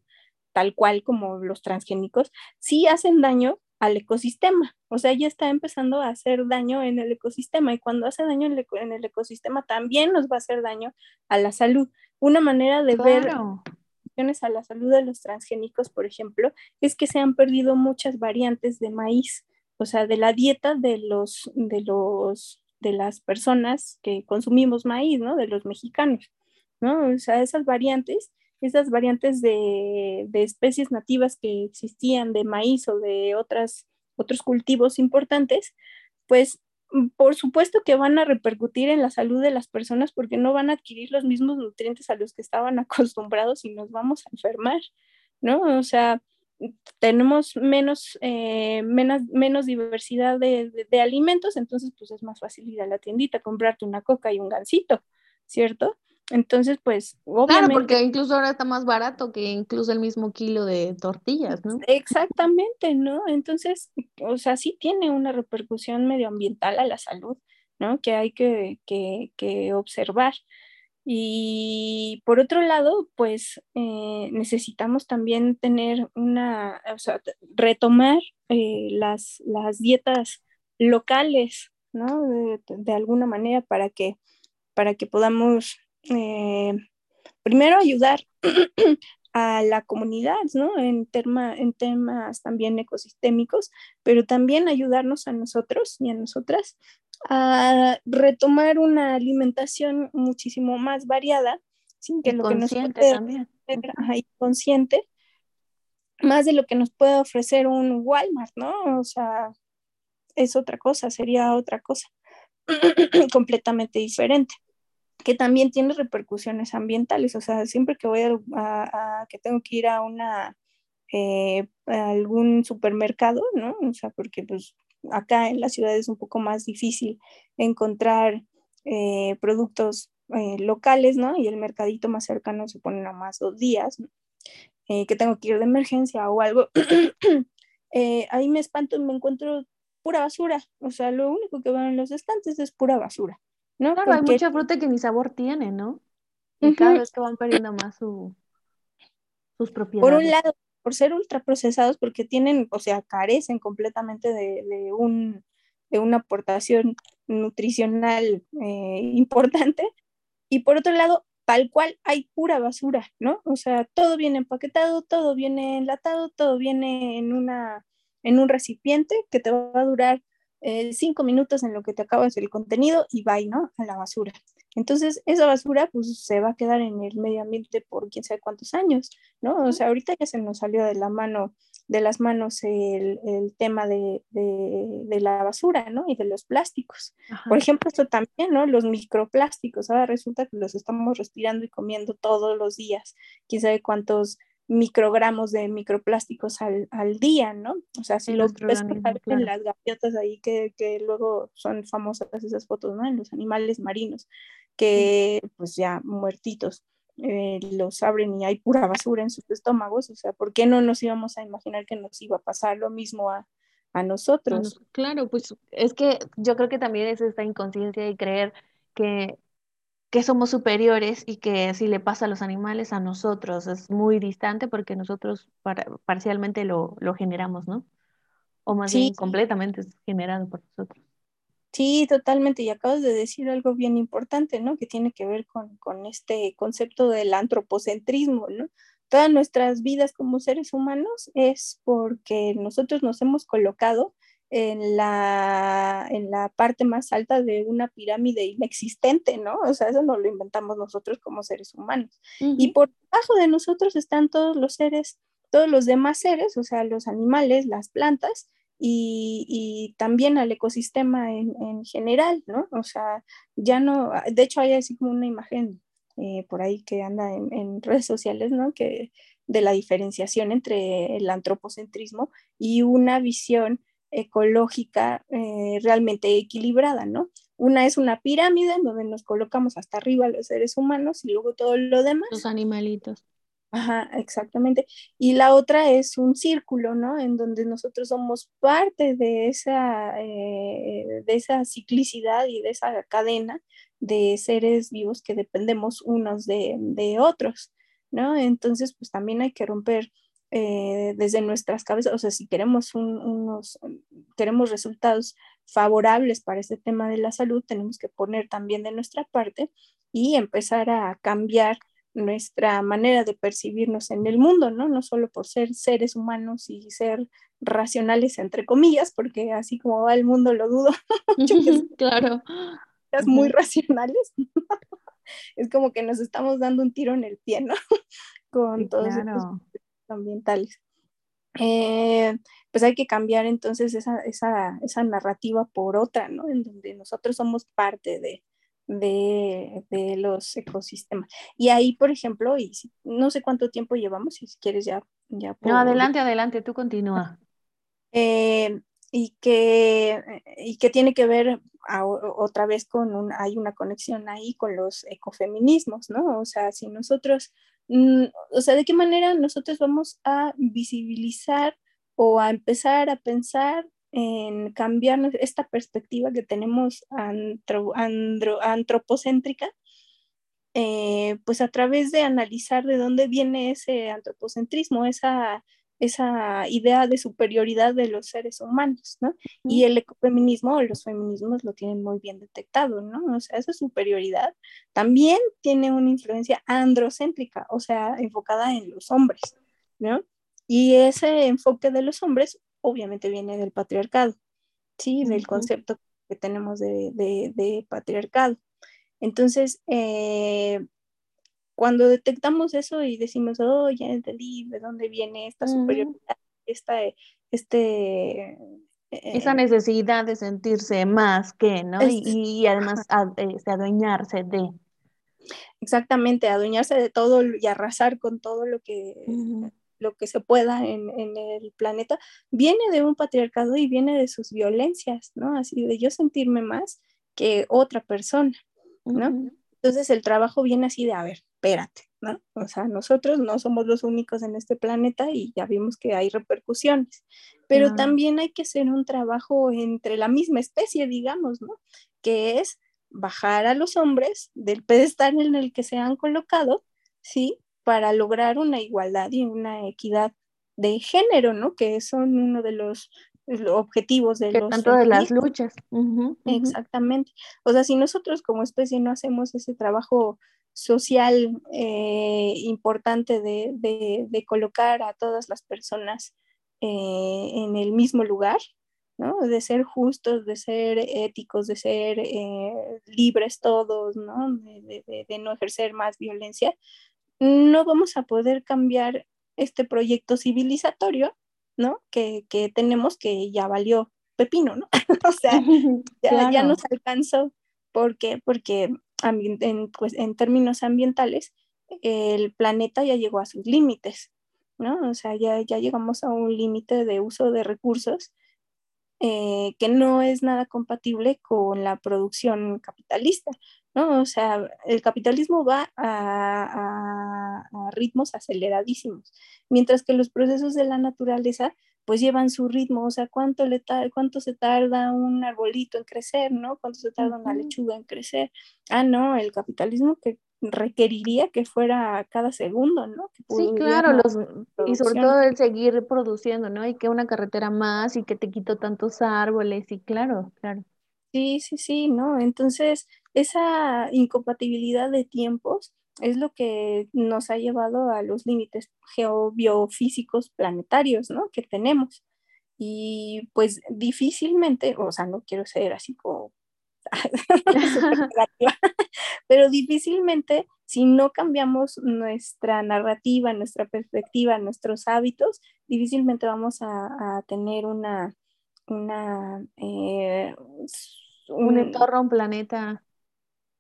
tal cual como los transgénicos, sí hacen daño, al ecosistema. O sea, ya está empezando a hacer daño en el ecosistema y cuando hace daño en el, ecosistema también nos va a hacer daño a la salud. Una manera de ver a la salud de los transgénicos, por ejemplo, es que se han perdido muchas variantes de maíz, o sea, de la dieta de los de los de las personas que consumimos maíz, ¿no? De los mexicanos, ¿no? O sea, esas variantes esas variantes de, especies nativas que existían de maíz o de otras, otros cultivos importantes, pues mm, por supuesto que van a repercutir en la salud de las personas porque no van a adquirir los mismos nutrientes a los que estaban acostumbrados y nos vamos a enfermar, ¿no? O sea, tenemos menos, eh, menos, menos diversidad de, de, alimentos, entonces pues es más fácil ir a la tiendita, comprarte una coca y un gansito, ¿cierto? Entonces, pues, obviamente. Claro, porque incluso ahora está más barato que incluso el mismo kilo de tortillas, ¿no? Exactamente, ¿no? Entonces, o sea, sí tiene una repercusión medioambiental a la salud, ¿no? Que hay que, que, que observar. Y por otro lado, pues eh, necesitamos también tener una, o sea, retomar eh, las, las dietas locales, ¿no? De, de, alguna manera para que, para que podamos eh, primero ayudar a la comunidad, ¿no? En, en temas también ecosistémicos, pero también ayudarnos a nosotros y a nosotras a retomar una alimentación muchísimo más variada, sin que lo que nos puede también. consciente, más de lo que nos puede ofrecer un Walmart, ¿no? O sea, es otra cosa, sería otra cosa completamente diferente que también tiene repercusiones ambientales, o sea, siempre que voy a, que tengo que ir a una eh, algún supermercado, ¿no? O sea, porque pues acá en la ciudad es un poco más difícil encontrar eh, productos eh, locales, ¿no? Y el mercadito más cercano se pone a más dos días, ¿no? que tengo que ir de emergencia o algo. ahí me espanto y me encuentro pura basura, o sea, lo único que veo en los estantes es pura basura. ¿No? Claro, hay mucha fruta que ni sabor tiene, ¿no? Y cada vez que van perdiendo más su, sus propiedades. Por un lado, por ser ultraprocesados, porque tienen, o sea, carecen completamente de, de un, de una aportación nutricional eh, importante. Y por otro lado, tal cual hay pura basura, ¿no? O sea, todo viene empaquetado, todo viene enlatado, todo viene en, una, en un recipiente que te va a durar eh, cinco minutos en lo que te acabas el contenido y va, ¿no? A la basura. Entonces, esa basura pues se va a quedar en el medio ambiente por quién sabe cuántos años, ¿no? O sea, ahorita ya se nos salió de la mano, de las manos el, el tema de, de, de, la basura, ¿no? Y de los plásticos. Por ejemplo, esto también, ¿no? Los microplásticos. Ahora resulta que los estamos respirando y comiendo todos los días. Quién sabe cuántos microgramos de microplásticos al, al día, ¿no? O sea, si los ves en las gaviotas ahí que, que, luego son famosas esas fotos, ¿no? En los animales marinos, que pues ya muertitos. Eh, los abren y hay pura basura en sus estómagos, o sea, ¿por qué no nos íbamos a imaginar que nos iba a pasar lo mismo a, a nosotros? Claro, pues es que yo creo que también es esta inconsciencia de creer que que somos superiores y que si le pasa a los animales, a nosotros es muy distante porque nosotros parcialmente lo, generamos, ¿no? O más bien completamente es generado por nosotros. Sí, totalmente. Y acabas de decir algo bien importante, ¿no? Que tiene que ver con, con este concepto del antropocentrismo, ¿no? Todas nuestras vidas como seres humanos es porque nosotros nos hemos colocado en la, en la parte más alta de una pirámide inexistente, ¿no? O sea, eso no lo inventamos nosotros como seres humanos. Y por debajo de nosotros están todos los seres, todos los demás seres, o sea, los animales, las plantas, y, y, también al ecosistema en, en, general, ¿no? O sea, ya no, de hecho hay así como una imagen eh, por ahí que anda en, en, redes sociales, ¿no? Que de la diferenciación entre el antropocentrismo y una visión ecológica eh, realmente equilibrada, ¿no? Una es una pirámide en donde nos colocamos hasta arriba los seres humanos y luego todo lo demás. Los animalitos. Ajá, exactamente. Y la otra es un círculo, ¿no? En donde nosotros somos parte de esa, eh, de esa ciclicidad y de esa cadena de seres vivos que dependemos unos de, de otros, ¿no? Entonces, pues también hay que romper eh, desde nuestras cabezas, o sea, si queremos unos, queremos resultados favorables para este tema de la salud, tenemos que poner también de nuestra parte y empezar a cambiar nuestra manera de percibirnos en el mundo, ¿no? No solo por ser seres humanos y ser racionales, entre comillas, porque así como va el mundo lo dudo. claro. Muy racionales. es como que nos estamos dando un tiro en el pie, ¿no? Con todos ambientales. Eh, pues hay que cambiar entonces esa, esa, esa, narrativa por otra, ¿no? En donde nosotros somos parte de, de, de, los ecosistemas. Y ahí, por ejemplo, y no sé cuánto tiempo llevamos, si quieres ya... ya No, adelante, adelante, tú continúa. Eh, y, que, y que tiene que ver otra vez con un, hay una conexión ahí con los ecofeminismos, ¿no? O sea, si nosotros o sea, ¿de qué manera nosotros vamos a visibilizar o a empezar a pensar en cambiar esta perspectiva que tenemos antropocéntrica? Eh, pues a través de analizar de dónde viene ese antropocentrismo, esa, esa idea de superioridad de los seres humanos, ¿no? Y el ecofeminismo o los feminismos lo tienen muy bien detectado, ¿no? O sea, esa superioridad también tiene una influencia androcéntrica, o sea, enfocada en los hombres, ¿no? Y ese enfoque de los hombres obviamente viene del patriarcado, ¿sí? Del concepto que tenemos de, patriarcado. Entonces, eh, cuando detectamos eso y decimos, oh, ya entendí de dónde viene esta superioridad, esta, este... Esa necesidad de sentirse más que, ¿no? y, además este, adueñarse de. Exactamente, adueñarse de todo y arrasar con todo lo que, lo que se pueda en, en, el planeta, viene de un patriarcado y viene de sus violencias, ¿no? Así de yo sentirme más que otra persona, ¿no? Entonces el trabajo viene así de, a ver, espérate, ¿no? O sea, nosotros no somos los únicos en este planeta y ya vimos que hay repercusiones, pero también hay que hacer un trabajo entre la misma especie, digamos, ¿no? Que es bajar a los hombres del pedestal en el que se han colocado, ¿sí? Para lograr una igualdad y una equidad de género, ¿no? Que son uno de los objetivos de los tanto de las luchas. Exactamente. O sea, si nosotros como especie no hacemos ese trabajo social eh, importante de, colocar a todas las personas eh, en el mismo lugar, ¿no? de ser justos, de ser éticos, de ser eh, libres todos, ¿no? De, no ejercer más violencia, no vamos a poder cambiar este proyecto civilizatorio ¿no? Que, tenemos que ya valió pepino, ¿no? o sea, ya, ya, nos alcanzó. ¿Por qué? Porque en, pues, en términos ambientales, el planeta ya llegó a sus límites, ¿no? O sea, ya, ya llegamos a un límite de uso de recursos eh, que no es nada compatible con la producción capitalista, ¿no? O sea, el capitalismo va a, a, ritmos aceleradísimos, mientras que los procesos de la naturaleza pues llevan su ritmo, o sea, cuánto, le cuánto se tarda un arbolito en crecer, ¿no? Cuánto se tarda una lechuga en crecer. Ah, no, el capitalismo que requeriría que fuera cada segundo, ¿no? sí, claro, los, y sobre todo el seguir produciendo, ¿no? Y que una carretera más y que te quito tantos árboles, y claro, claro. Sí, sí, sí, ¿no? Entonces, esa incompatibilidad de tiempos es lo que nos ha llevado a los límites geobiofísicos planetarios, ¿no? Que tenemos. Y pues difícilmente, o sea, no quiero ser así como pero difícilmente si no cambiamos nuestra narrativa, nuestra perspectiva, nuestros hábitos, difícilmente vamos a, tener una, una eh, un, entorno, un planeta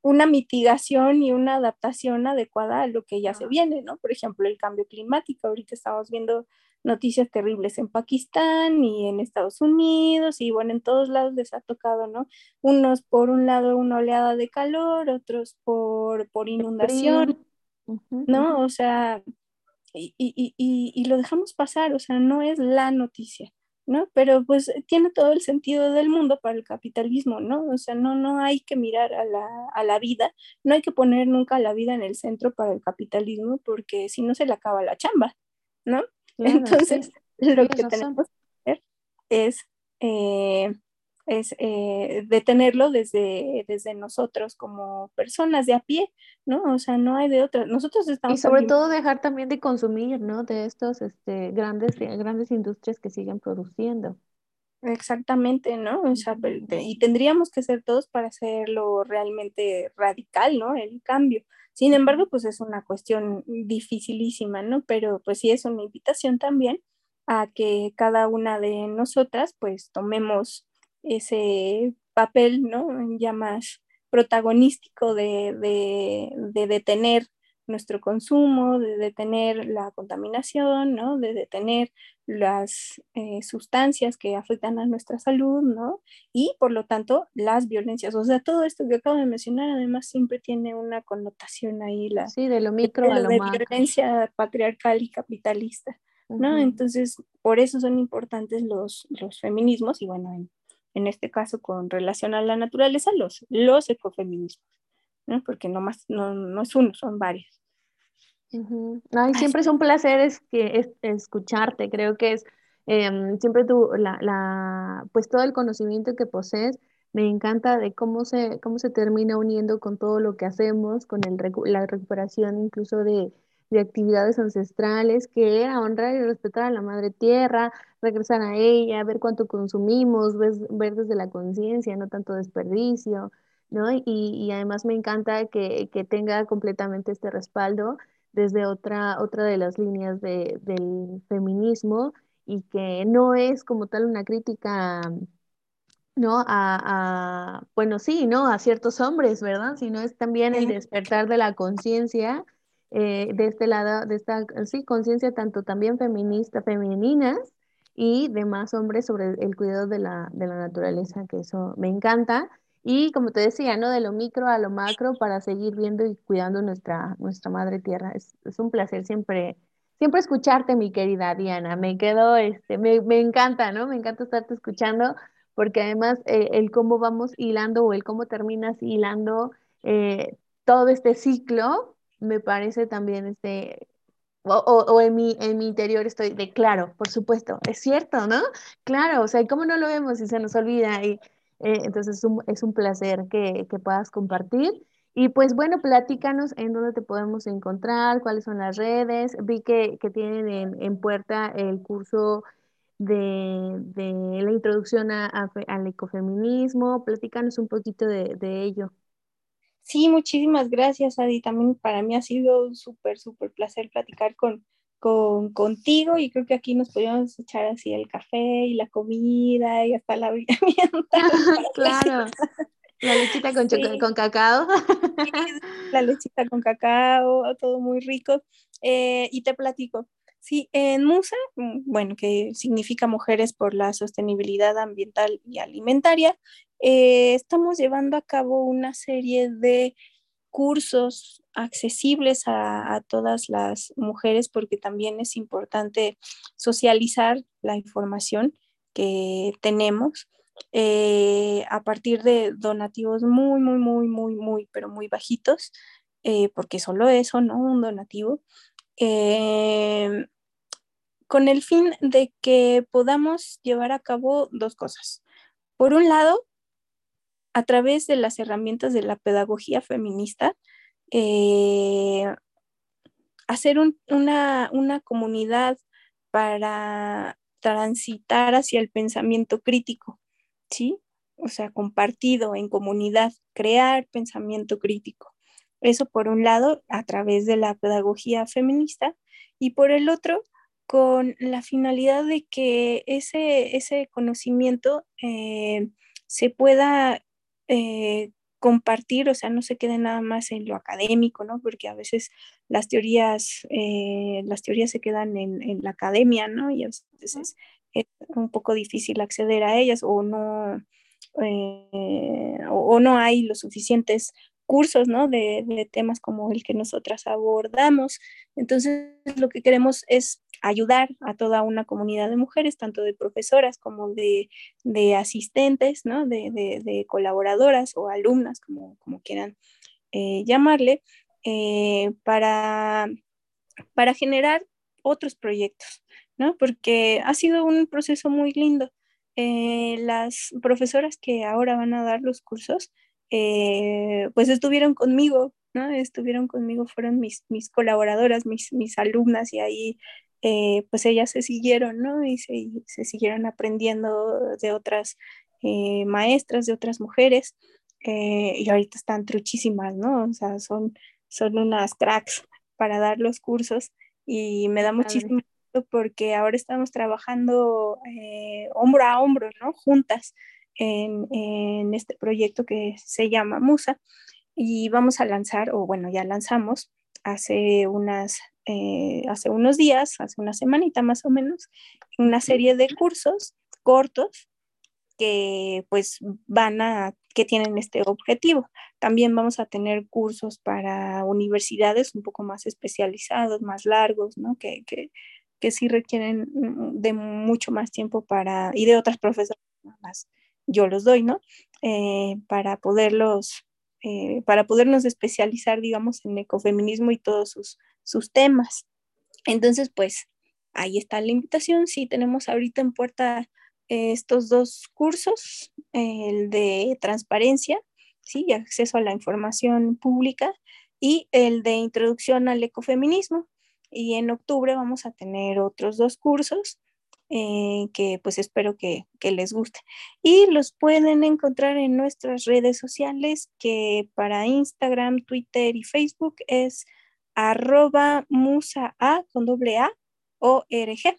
una mitigación y una adaptación adecuada a lo que ya se viene, ¿no? Por ejemplo, el cambio climático. Ahorita estamos viendo noticias terribles en Pakistán y en Estados Unidos y bueno, en todos lados les ha tocado, ¿no? Unos por un lado una oleada de calor, otros por, por inundación, ¿no? O sea, y, y, y, y, lo dejamos pasar, o sea, no es la noticia. ¿No? Pero pues tiene todo el sentido del mundo para el capitalismo, ¿no? O sea, no, no hay que mirar a la, vida, no hay que poner nunca la vida en el centro para el capitalismo porque si no se le acaba la chamba, ¿no? Entonces, lo que tenemos que hacer es eh, es eh, detenerlo desde, desde nosotros como personas de a pie, ¿no? O sea, no hay de otra. Nosotros estamos... Y sobre todo dejar también de consumir, ¿no? De estos este, grandes, grandes industrias que siguen produciendo. Exactamente, ¿no? O sea, y tendríamos que ser todos para hacerlo realmente radical, ¿no? El cambio. Sin embargo, pues es una cuestión dificilísima, ¿no? Pero pues sí es una invitación también a que cada una de nosotras pues tomemos ese papel, ¿no? Ya más protagonístico de, de, detener nuestro consumo, de detener la contaminación, ¿no? De detener las eh, sustancias que afectan a nuestra salud, ¿no? Y por lo tanto, las violencias. O sea, todo esto que acabo de mencionar, además, siempre tiene una connotación ahí, la sí, de lo micro a lo de violencia patriarcal y capitalista, ¿no? Entonces, por eso son importantes los, los feminismos y bueno, en, en este caso con relación a la naturaleza, los, los ecofeminismos, ¿no? porque no, más, no, no es uno, son varios. Ay, siempre es un placer es que, escucharte, creo que es em, siempre tú, la, la, pues todo el conocimiento que posees, me encanta de cómo se, cómo se termina uniendo con todo lo que hacemos, con el, la recuperación incluso de, de actividades ancestrales, que era honrar y respetar a la madre tierra, regresar a ella, ver cuánto consumimos, ver, ver desde la conciencia, no tanto desperdicio, ¿no? Y, y, además me encanta que, que tenga completamente este respaldo desde otra, otra de las líneas de, del feminismo y que no es como tal una crítica, ¿no? A, a, bueno, sí, ¿no? A ciertos hombres, ¿verdad? Sino es también el despertar de la conciencia eh, de este lado, de esta, sí, conciencia tanto también feminista, femeninas y demás hombres sobre el cuidado de la, de la naturaleza, que eso me encanta. Y como te decía, ¿no? De lo micro a lo macro para seguir viendo y cuidando nuestra, nuestra madre tierra. Es, un placer siempre, siempre escucharte, mi querida Diana. Me quedo, este, me, me encanta, ¿no? Me encanta estarte escuchando porque además eh, el cómo vamos hilando o el cómo terminas hilando eh, todo este ciclo, me parece también este, o, o, en, mi, en mi interior estoy de claro, por supuesto, es cierto, ¿no? Claro, o sea, ¿cómo no lo vemos y se nos olvida? Y, eh, entonces es un, es un placer que, que, puedas compartir. Y pues bueno, platícanos en dónde te podemos encontrar, cuáles son las redes. Vi que, que tienen en, puerta el curso de, de la introducción a, a, al ecofeminismo. Platícanos un poquito de, de ello. Sí, muchísimas gracias, Adi. También para mí ha sido un súper, súper placer platicar con, con, contigo y creo que aquí nos podríamos echar así el café y la comida y hasta la claro. La lechita con, con cacao. la lechita con cacao, todo muy rico. Eh, y te platico. Sí, en MUSA, mm, bueno, que significa Mujeres por la Sostenibilidad Ambiental y Alimentaria, eh, estamos llevando a cabo una serie de cursos accesibles a, todas las mujeres porque también es importante socializar la información que tenemos eh, a partir de donativos muy, muy, muy, muy, muy, pero muy bajitos, eh, porque solo eso, ¿no? Un donativo. con el fin de que podamos llevar a cabo dos cosas. Por un lado, a través de las herramientas de la pedagogía feminista, eh, hacer una, comunidad para transitar hacia el pensamiento crítico, ¿sí? O sea, compartido en comunidad, crear pensamiento crítico. Eso por un lado, a través de la pedagogía feminista, y por el otro, con la finalidad de que ese, ese conocimiento eh, se pueda eh, compartir, o sea, no se quede nada más en lo académico, ¿no? Porque a veces las teorías, eh, las teorías se quedan en, la academia, ¿no? Y a veces es, un poco difícil acceder a ellas o no, eh, o, no hay los suficientes cursos, ¿no? De, temas como el que nosotras abordamos. Entonces, lo que queremos es ayudar a toda una comunidad de mujeres, tanto de profesoras como de, asistentes, ¿no? de, colaboradoras o alumnas, como, como quieran eh, llamarle, eh, para, para generar otros proyectos, ¿no? porque ha sido un proceso muy lindo. Eh, las profesoras que ahora van a dar los cursos, pues estuvieron conmigo, ¿no? Estuvieron conmigo, fueron mis, mis colaboradoras, mis, mis alumnas y ahí eh, pues ellas se siguieron, ¿no? Y se, se siguieron aprendiendo de otras eh, maestras, de otras mujeres, eh, y ahorita están truchísimas, ¿no? O sea, son, son unas cracks para dar los cursos y me da muchísimo gusto porque ahora estamos trabajando hombro a hombro, ¿no? Juntas en, en este proyecto que se llama Musa y vamos a lanzar, o bueno, ya lanzamos hace unas eh, hace unos días, hace una semanita más o menos, una serie de cursos cortos que pues van a, que tienen este objetivo. También vamos a tener cursos para universidades un poco más especializados, más largos, ¿no? Que, que, que sí requieren de mucho más tiempo para, y de otras profesoras más, yo los doy, ¿no? Eh, para poderlos, eh, para podernos especializar, digamos, en ecofeminismo y todos sus sus temas. Entonces, pues ahí está la invitación. Sí, tenemos ahorita en puerta eh, estos dos cursos, el de transparencia, sí, y acceso a la información pública y el de introducción al ecofeminismo. Y en octubre vamos a tener otros dos cursos eh, que pues espero que, les guste. Y los pueden encontrar en nuestras redes sociales que para Instagram, Twitter y Facebook es arroba musa a con doble A o RG.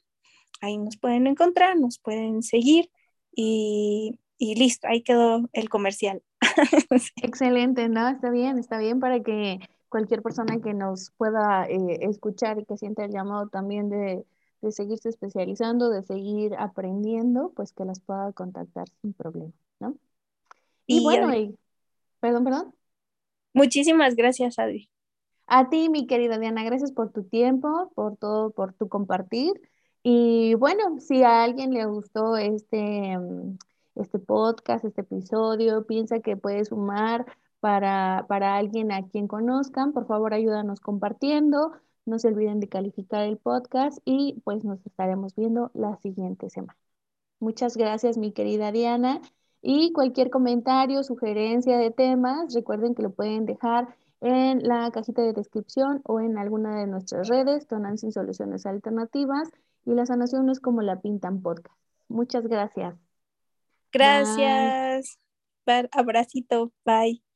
Ahí nos pueden encontrar, nos pueden seguir y, listo, ahí quedó el comercial. Excelente, ¿no? Está bien, está bien para que cualquier persona que nos pueda eh, escuchar y que sienta el llamado también de de seguirse especializando, de seguir aprendiendo, pues que las pueda contactar sin problema, ¿no? Y, bueno, perdón, perdón. Muchísimas gracias, Adri. A ti, mi querida Diana, gracias por tu tiempo, por todo, por tu compartir. Y bueno, si a alguien le gustó este, mm, este podcast, este episodio, piensa que puede sumar para, para alguien a quien conozcan, por favor ayúdanos compartiendo. No se olviden de calificar el podcast y pues nos estaremos viendo la siguiente semana. Muchas gracias, mi querida Diana. Y cualquier comentario, sugerencia de temas, recuerden que lo pueden dejar en la cajita de descripción o en alguna de nuestras redes, sin Soluciones Alternativas y las sanaciones como la pintan podcast. Muchas gracias. Gracias. Abracito. Bye.